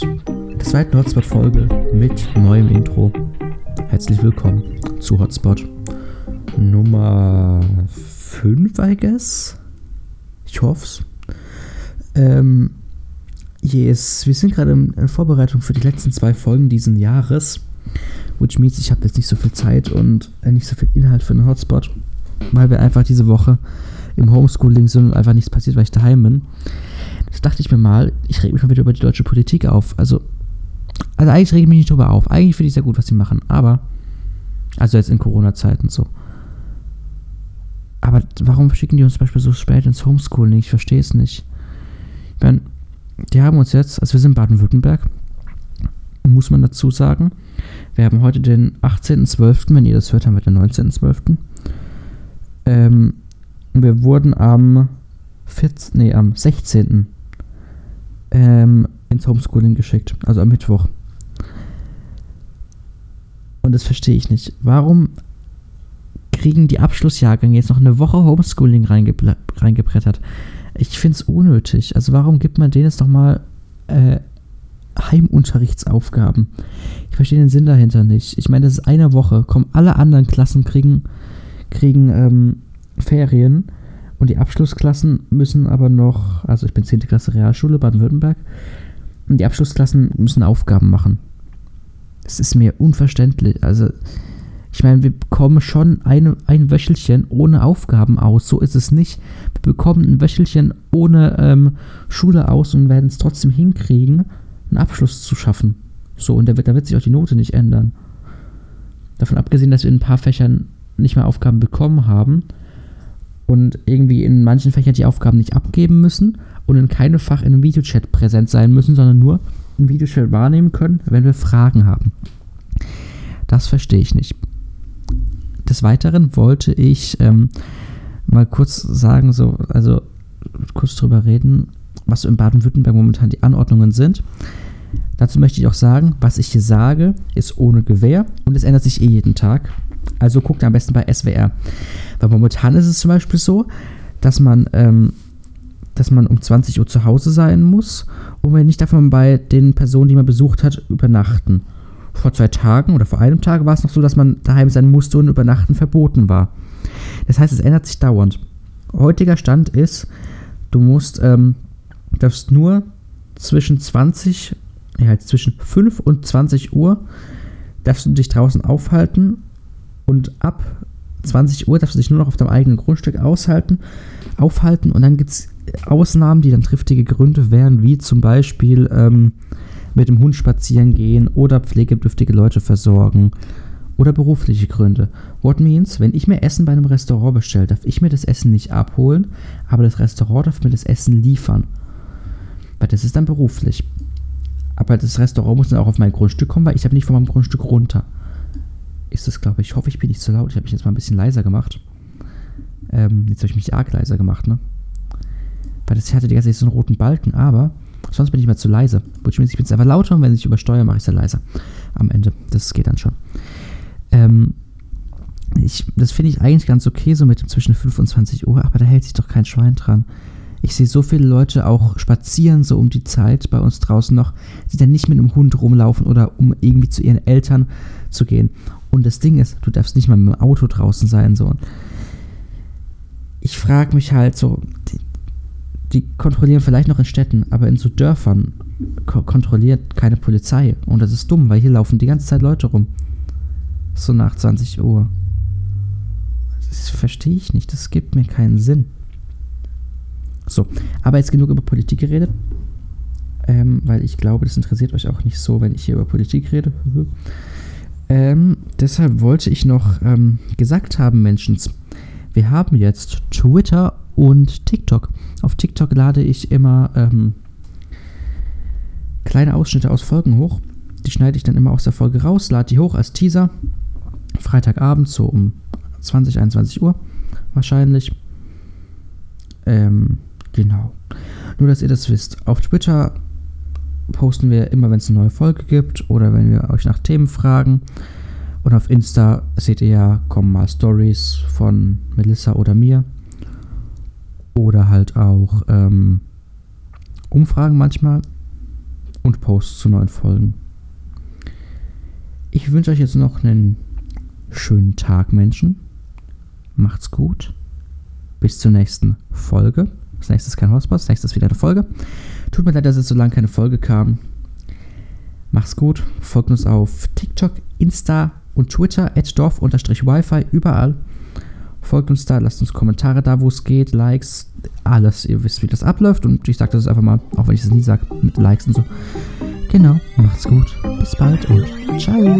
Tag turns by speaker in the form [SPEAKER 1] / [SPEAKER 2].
[SPEAKER 1] damit der zweiten Hotspot-Folge mit neuem Intro. Herzlich willkommen zu Hotspot Nummer 5, I guess. Ich hoff's. Ähm, yes, wir sind gerade in, in Vorbereitung für die letzten zwei Folgen diesen Jahres. Which means, ich habe jetzt nicht so viel Zeit und äh, nicht so viel Inhalt für einen Hotspot, weil wir einfach diese Woche im Homeschooling sind und einfach nichts passiert, weil ich daheim bin. Das dachte ich mir mal, ich reg mich mal wieder über die deutsche Politik auf. Also, also eigentlich rege ich mich nicht drüber auf. Eigentlich finde ich sehr gut, was sie machen. Aber, also jetzt in Corona-Zeiten so. Aber warum schicken die uns zum Beispiel so spät ins Homeschooling? Ich verstehe es nicht. Ich meine, die haben uns jetzt, also wir sind in Baden-Württemberg, muss man dazu sagen. Wir haben heute den 18.12., wenn ihr das hört, haben wir den 19.12. Ähm, wir wurden am 14, nee, am 16. Ähm, ins Homeschooling geschickt, also am Mittwoch. Und das verstehe ich nicht. Warum kriegen die Abschlussjahrgänge jetzt noch eine Woche Homeschooling reingebrettert? Ich finde es unnötig. Also warum gibt man denen jetzt noch mal äh, Heimunterrichtsaufgaben? Ich verstehe den Sinn dahinter nicht. Ich meine, das ist eine Woche. Kommen alle anderen Klassen kriegen, kriegen ähm, Ferien und die Abschlussklassen müssen aber noch, also ich bin 10. Klasse Realschule Baden-Württemberg, und die Abschlussklassen müssen Aufgaben machen. Das ist mir unverständlich. Also, ich meine, wir bekommen schon eine, ein Wöchelchen ohne Aufgaben aus. So ist es nicht. Wir bekommen ein Wöchelchen ohne ähm, Schule aus und werden es trotzdem hinkriegen, einen Abschluss zu schaffen. So, und da wird, da wird sich auch die Note nicht ändern. Davon abgesehen, dass wir in ein paar Fächern nicht mehr Aufgaben bekommen haben, und irgendwie in manchen Fächern die Aufgaben nicht abgeben müssen und in keinem Fach in einem Videochat präsent sein müssen, sondern nur einen Videochat wahrnehmen können, wenn wir Fragen haben. Das verstehe ich nicht. Des Weiteren wollte ich ähm, mal kurz sagen, so, also kurz drüber reden, was in Baden-Württemberg momentan die Anordnungen sind. Dazu möchte ich auch sagen, was ich hier sage, ist ohne Gewähr und es ändert sich eh jeden Tag. Also guckt am besten bei SWR. Weil momentan ist es zum Beispiel so, dass man, ähm, dass man um 20 Uhr zu Hause sein muss und wenn nicht, man bei den Personen, die man besucht hat, übernachten. Vor zwei Tagen oder vor einem Tag war es noch so, dass man daheim sein musste und übernachten verboten war. Das heißt, es ändert sich dauernd. Heutiger Stand ist, du musst, ähm, darfst nur zwischen 20, ja, halt zwischen 5 und 20 Uhr darfst du dich draußen aufhalten und ab 20 Uhr darfst du dich nur noch auf deinem eigenen Grundstück aushalten, aufhalten und dann gibt es Ausnahmen, die dann triftige Gründe wären, wie zum Beispiel ähm, mit dem Hund spazieren gehen oder pflegebedürftige Leute versorgen oder berufliche Gründe. What means, wenn ich mir Essen bei einem Restaurant bestelle, darf ich mir das Essen nicht abholen, aber das Restaurant darf mir das Essen liefern. Weil das ist dann beruflich. Aber das Restaurant muss dann auch auf mein Grundstück kommen, weil ich habe nicht von meinem Grundstück runter ist es, glaube ich. Ich hoffe, ich bin nicht zu laut. Ich habe mich jetzt mal ein bisschen leiser gemacht. Ähm, jetzt habe ich mich arg leiser gemacht, ne? Weil das hatte die ganze Zeit so einen roten Balken, aber sonst bin ich mehr zu leise. Ich bin jetzt einfach lauter und wenn ich übersteuere, mache ich es ja leiser. Am Ende. Das geht dann schon. Ähm, ich, das finde ich eigentlich ganz okay, so mit dem zwischen 25 Uhr, aber da hält sich doch kein Schwein dran. Ich sehe so viele Leute auch spazieren so um die Zeit bei uns draußen noch, die dann nicht mit einem Hund rumlaufen oder um irgendwie zu ihren Eltern zu gehen. Und das Ding ist, du darfst nicht mal mit dem Auto draußen sein. So. Ich frage mich halt so, die, die, kontrollieren vielleicht noch in Städten, aber in so Dörfern ko kontrolliert keine Polizei. Und das ist dumm, weil hier laufen die ganze Zeit Leute rum. So nach 20 Uhr. Das verstehe ich nicht. Das gibt mir keinen Sinn. So, aber jetzt genug über Politik geredet. Ähm, weil ich glaube, das interessiert euch auch nicht so, wenn ich hier über Politik rede. Ähm, deshalb wollte ich noch ähm, gesagt haben, Menschens, wir haben jetzt Twitter und TikTok. Auf TikTok lade ich immer ähm, kleine Ausschnitte aus Folgen hoch. Die schneide ich dann immer aus der Folge raus, lade die hoch als Teaser. Freitagabend so um 20, 21 Uhr wahrscheinlich. Ähm, genau. Nur, dass ihr das wisst. Auf Twitter posten wir immer, wenn es eine neue Folge gibt oder wenn wir euch nach Themen fragen. Und auf Insta seht ihr ja, kommen mal Stories von Melissa oder mir. Oder halt auch ähm, Umfragen manchmal. und Posts zu neuen Folgen. Ich wünsche euch jetzt noch einen schönen Tag, Menschen. Macht's gut. Bis zur nächsten Folge. Das nächste ist kein Hotspot, das nächste ist wieder eine Folge. Tut mir leid, dass jetzt so lange keine Folge kam. Macht's gut. Folgt uns auf TikTok, Insta und Twitter, dorf-wifi, überall. Folgt uns da, lasst uns Kommentare da, wo es geht, Likes, alles. Ihr wisst, wie das abläuft und ich sage das einfach mal, auch wenn ich es nie sage, mit Likes und so. Genau, macht's gut. Bis bald und ciao.